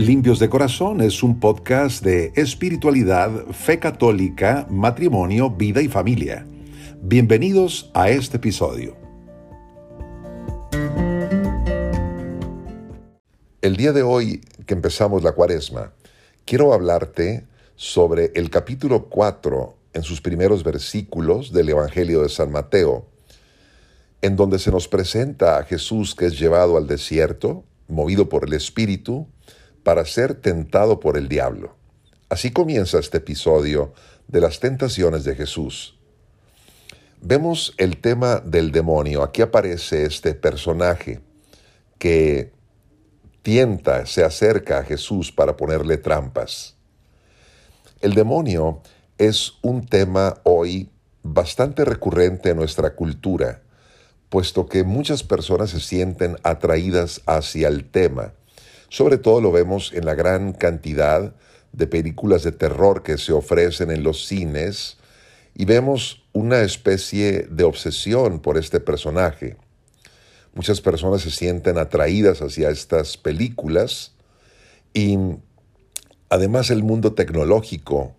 Limpios de Corazón es un podcast de espiritualidad, fe católica, matrimonio, vida y familia. Bienvenidos a este episodio. El día de hoy que empezamos la cuaresma, quiero hablarte sobre el capítulo 4 en sus primeros versículos del Evangelio de San Mateo, en donde se nos presenta a Jesús que es llevado al desierto, movido por el Espíritu, para ser tentado por el diablo. Así comienza este episodio de las tentaciones de Jesús. Vemos el tema del demonio. Aquí aparece este personaje que tienta, se acerca a Jesús para ponerle trampas. El demonio es un tema hoy bastante recurrente en nuestra cultura, puesto que muchas personas se sienten atraídas hacia el tema. Sobre todo lo vemos en la gran cantidad de películas de terror que se ofrecen en los cines y vemos una especie de obsesión por este personaje. Muchas personas se sienten atraídas hacia estas películas y además el mundo tecnológico,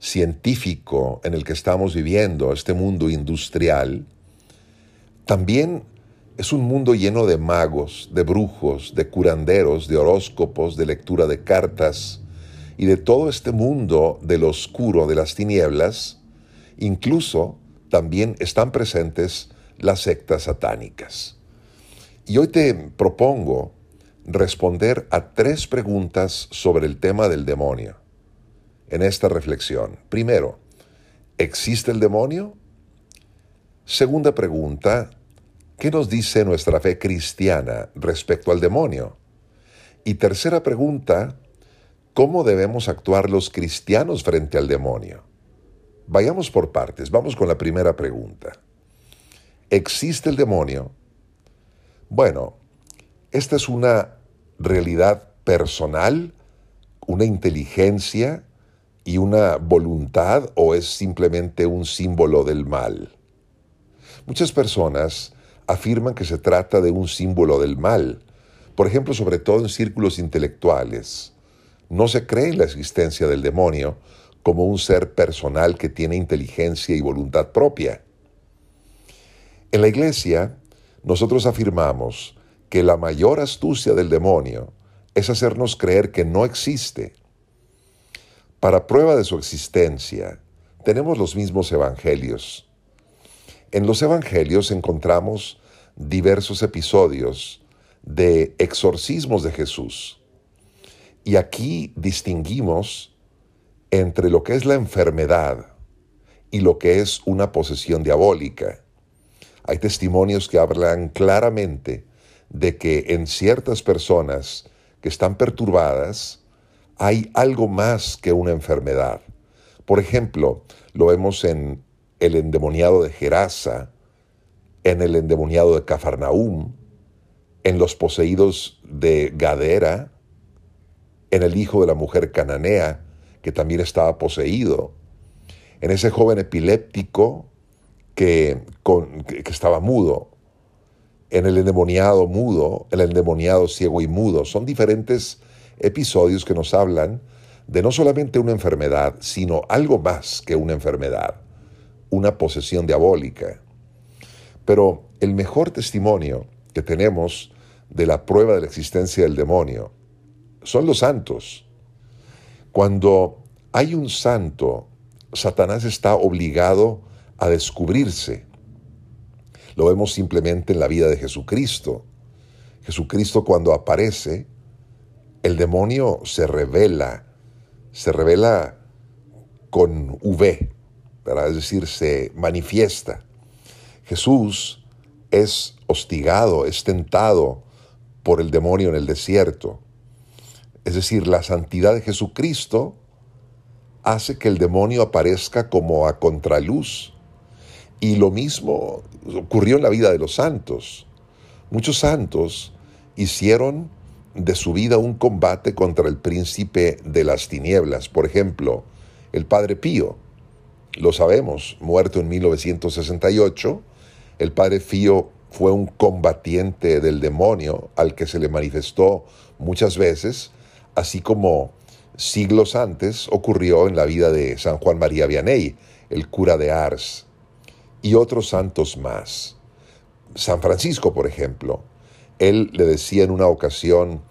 científico en el que estamos viviendo, este mundo industrial, también es un mundo lleno de magos, de brujos, de curanderos, de horóscopos, de lectura de cartas y de todo este mundo del oscuro, de las tinieblas, incluso también están presentes las sectas satánicas. Y hoy te propongo responder a tres preguntas sobre el tema del demonio en esta reflexión. Primero, ¿existe el demonio? Segunda pregunta, ¿qué nos dice nuestra fe cristiana respecto al demonio? Y tercera pregunta, ¿cómo debemos actuar los cristianos frente al demonio? Vayamos por partes, vamos con la primera pregunta. ¿Existe el demonio? Bueno, esta es una realidad personal, una inteligencia y una voluntad o es simplemente un símbolo del mal. Muchas personas afirman que se trata de un símbolo del mal, por ejemplo, sobre todo en círculos intelectuales. No se cree en la existencia del demonio como un ser personal que tiene inteligencia y voluntad propia. En la iglesia, nosotros afirmamos que la mayor astucia del demonio es hacernos creer que no existe. Para prueba de su existencia, tenemos los mismos evangelios. En los evangelios encontramos diversos episodios de exorcismos de Jesús. Y aquí distinguimos entre lo que es la enfermedad y lo que es una posesión diabólica. Hay testimonios que hablan claramente de que en ciertas personas que están perturbadas hay algo más que una enfermedad. Por ejemplo, lo vemos en el endemoniado de Gerasa, en el endemoniado de Cafarnaum, en los poseídos de Gadera, en el hijo de la mujer cananea, que también estaba poseído, en ese joven epiléptico que, que estaba mudo, en el endemoniado mudo, el endemoniado ciego y mudo. Son diferentes episodios que nos hablan de no solamente una enfermedad, sino algo más que una enfermedad, una posesión diabólica. Pero el mejor testimonio que tenemos de la prueba de la existencia del demonio son los santos. Cuando hay un santo, Satanás está obligado a descubrirse lo vemos simplemente en la vida de Jesucristo. Jesucristo cuando aparece, el demonio se revela, se revela con V, es decir, se manifiesta. Jesús es hostigado, es tentado por el demonio en el desierto. Es decir, la santidad de Jesucristo hace que el demonio aparezca como a contraluz y lo mismo ocurrió en la vida de los santos. Muchos santos hicieron de su vida un combate contra el príncipe de las tinieblas. Por ejemplo, el Padre Pío, lo sabemos, muerto en 1968, el Padre Pío fue un combatiente del demonio al que se le manifestó muchas veces así como siglos antes ocurrió en la vida de San Juan María Vianney, el cura de Ars, y otros santos más. San Francisco, por ejemplo, él le decía en una ocasión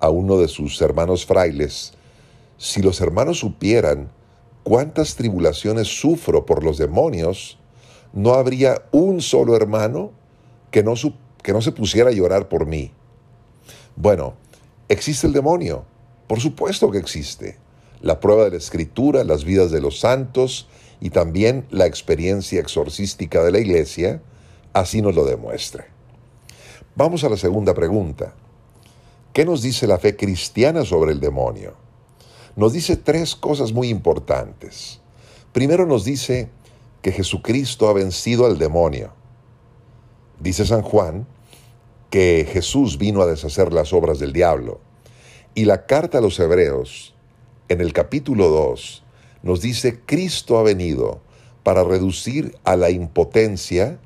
a uno de sus hermanos frailes, si los hermanos supieran cuántas tribulaciones sufro por los demonios, no habría un solo hermano que no, que no se pusiera a llorar por mí. Bueno, ¿existe el demonio? Por supuesto que existe. La prueba de la escritura, las vidas de los santos y también la experiencia exorcística de la iglesia así nos lo demuestra. Vamos a la segunda pregunta. ¿Qué nos dice la fe cristiana sobre el demonio? Nos dice tres cosas muy importantes. Primero nos dice que Jesucristo ha vencido al demonio. Dice San Juan que Jesús vino a deshacer las obras del diablo. Y la carta a los hebreos, en el capítulo 2, nos dice, Cristo ha venido para reducir a la impotencia,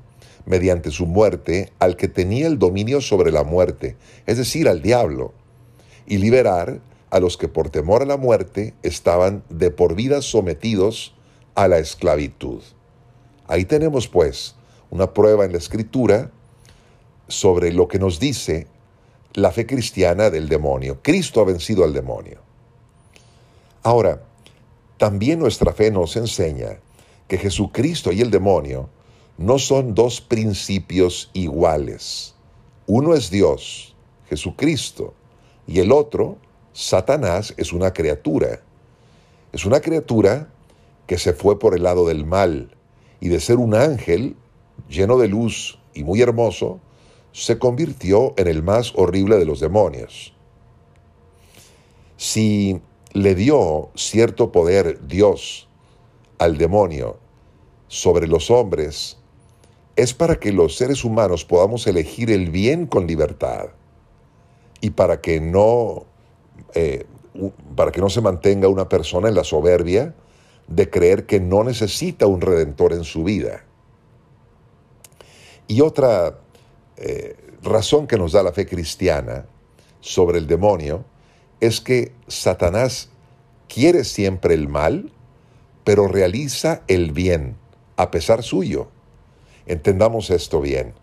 mediante su muerte, al que tenía el dominio sobre la muerte, es decir, al diablo, y liberar a los que por temor a la muerte estaban de por vida sometidos a la esclavitud. Ahí tenemos pues una prueba en la escritura sobre lo que nos dice la fe cristiana del demonio. Cristo ha vencido al demonio. Ahora, también nuestra fe nos enseña que Jesucristo y el demonio no son dos principios iguales. Uno es Dios, Jesucristo, y el otro, Satanás, es una criatura. Es una criatura que se fue por el lado del mal y de ser un ángel lleno de luz y muy hermoso, se convirtió en el más horrible de los demonios. Si le dio cierto poder Dios al demonio sobre los hombres, es para que los seres humanos podamos elegir el bien con libertad y para que no, eh, para que no se mantenga una persona en la soberbia de creer que no necesita un redentor en su vida. Y otra eh, razón que nos da la fe cristiana sobre el demonio es que Satanás quiere siempre el mal, pero realiza el bien, a pesar suyo. Entendamos esto bien.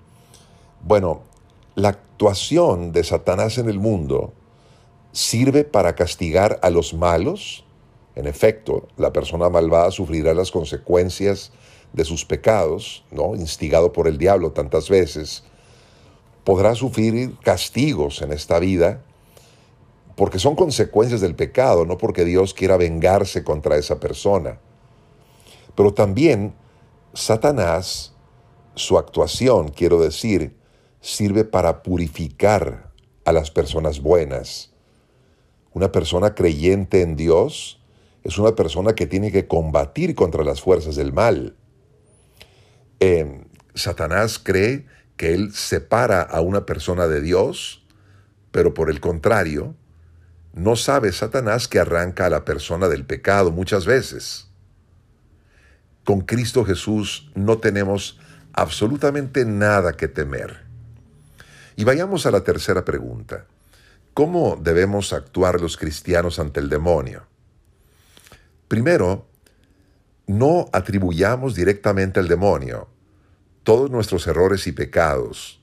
Bueno, la actuación de Satanás en el mundo sirve para castigar a los malos. En efecto, la persona malvada sufrirá las consecuencias de sus pecados, ¿no? instigado por el diablo tantas veces, podrá sufrir castigos en esta vida porque son consecuencias del pecado, no porque Dios quiera vengarse contra esa persona. Pero también Satanás, su actuación, quiero decir, sirve para purificar a las personas buenas. Una persona creyente en Dios es una persona que tiene que combatir contra las fuerzas del mal. Eh, Satanás cree que él separa a una persona de Dios, pero por el contrario, no sabe Satanás que arranca a la persona del pecado muchas veces. Con Cristo Jesús no tenemos absolutamente nada que temer. Y vayamos a la tercera pregunta. ¿Cómo debemos actuar los cristianos ante el demonio? Primero, no atribuyamos directamente al demonio todos nuestros errores y pecados.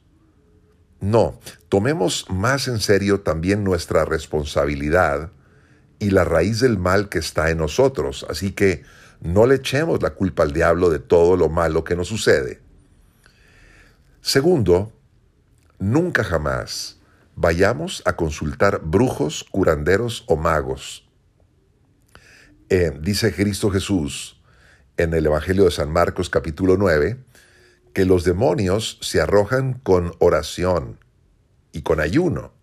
No, tomemos más en serio también nuestra responsabilidad y la raíz del mal que está en nosotros, así que no le echemos la culpa al diablo de todo lo malo que nos sucede. Segundo, nunca jamás vayamos a consultar brujos, curanderos o magos. Eh, dice Cristo Jesús en el Evangelio de San Marcos capítulo 9, que los demonios se arrojan con oración y con ayuno.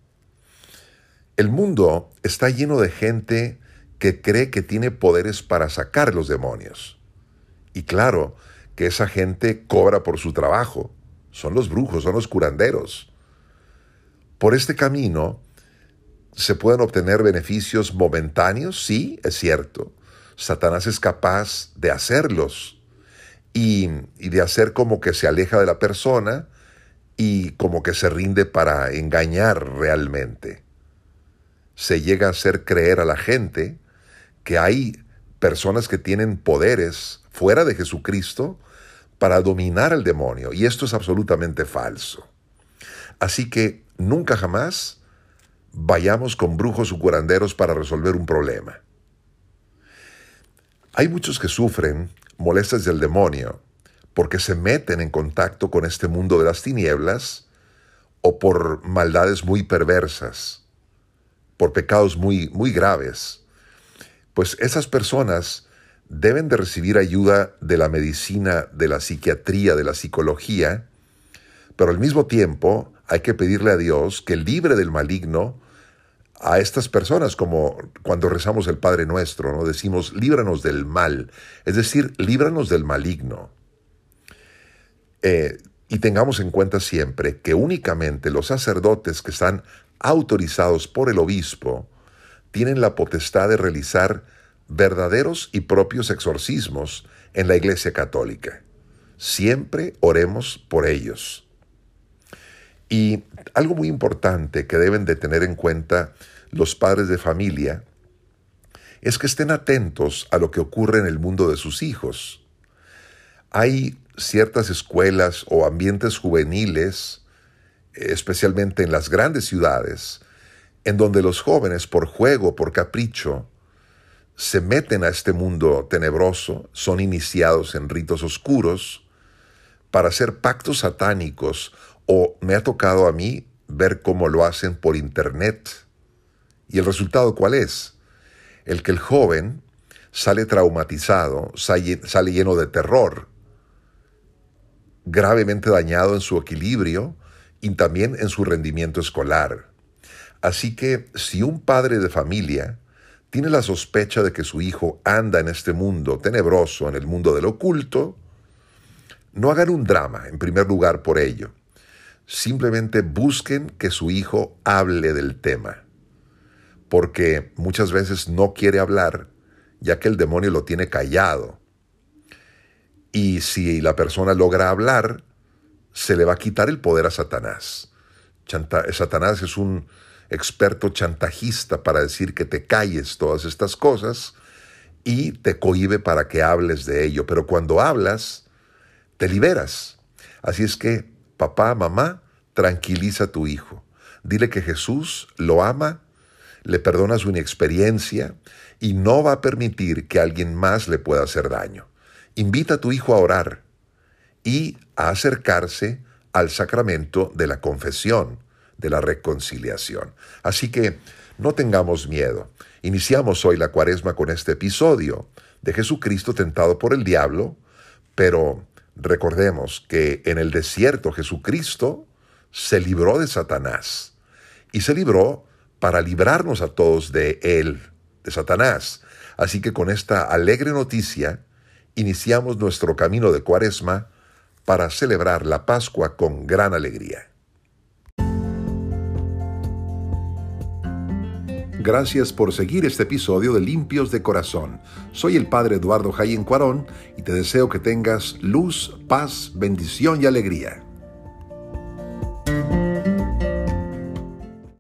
El mundo está lleno de gente que cree que tiene poderes para sacar los demonios. Y claro que esa gente cobra por su trabajo. Son los brujos, son los curanderos. Por este camino se pueden obtener beneficios momentáneos, sí, es cierto. Satanás es capaz de hacerlos y, de hacer como que se aleja de la persona y como que se rinde para engañar realmente. se llega a hacer creer a la gente que hay personas que tienen poderes fuera de Jesucristo para dominar al demonio. Y esto es absolutamente falso. Así que nunca jamás vayamos con brujos o curanderos para resolver un problema. Hay muchos que sufren molestias del demonio porque se meten en contacto con este mundo de las tinieblas o por maldades muy perversas, por pecados muy, muy graves. Pues esas personas deben de recibir ayuda de la medicina, de la psiquiatría, de la psicología, pero al mismo tiempo hay que pedirle a Dios que libre del maligno a estas personas, como cuando rezamos el Padre Nuestro, ¿no? Decimos, líbranos del mal, es decir, líbranos del maligno. Eh, y tengamos en cuenta siempre que únicamente los sacerdotes que están autorizados por el obispo tienen la potestad de realizar verdaderos y propios exorcismos en la Iglesia Católica. Siempre oremos por ellos. Y algo muy importante que deben de tener en cuenta los padres de familia es que estén atentos a lo que ocurre en el mundo de sus hijos. Hay ciertas escuelas o ambientes juveniles, especialmente en las grandes ciudades, en donde los jóvenes por juego, por capricho, se meten a este mundo tenebroso, son iniciados en ritos oscuros para hacer pactos satánicos o me ha tocado a mí ver cómo lo hacen por internet. ¿Y el resultado cuál es? El que el joven sale traumatizado, sale lleno de terror, gravemente dañado en su equilibrio y también en su rendimiento escolar. Así que si un padre de familia tiene la sospecha de que su hijo anda en este mundo tenebroso, en el mundo del oculto, no hagan un drama, en primer lugar, por ello simplemente busquen que su hijo hable del tema, porque muchas veces no quiere hablar, ya que el demonio lo tiene callado. Y si la persona logra hablar, se le va a quitar el poder a Satanás. Satanás es un experto chantajista para decir que te calles todas estas cosas y te cohibe para que hables de ello. Pero cuando hablas, te liberas. Así es que papá, mamá, tranquiliza a tu hijo. Dile que Jesús lo ama, le perdona su inexperiencia y no va a permitir que alguien más le pueda hacer daño. Invita a tu hijo a orar y a acercarse al sacramento de la confesión, de la reconciliación. Así que no tengamos miedo. Iniciamos hoy la cuaresma con este episodio de Jesucristo tentado por el diablo, pero Recordemos que en el desierto Jesucristo se libró de Satanás y se libró para librarnos a todos de él, de Satanás. Así que con esta alegre noticia iniciamos nuestro camino de cuaresma para celebrar la Pascua con gran alegría. Gracias por seguir este episodio de Limpios de Corazón. Soy el Padre Eduardo Jayen Cuarón y te deseo que tengas luz, paz, bendición y alegría.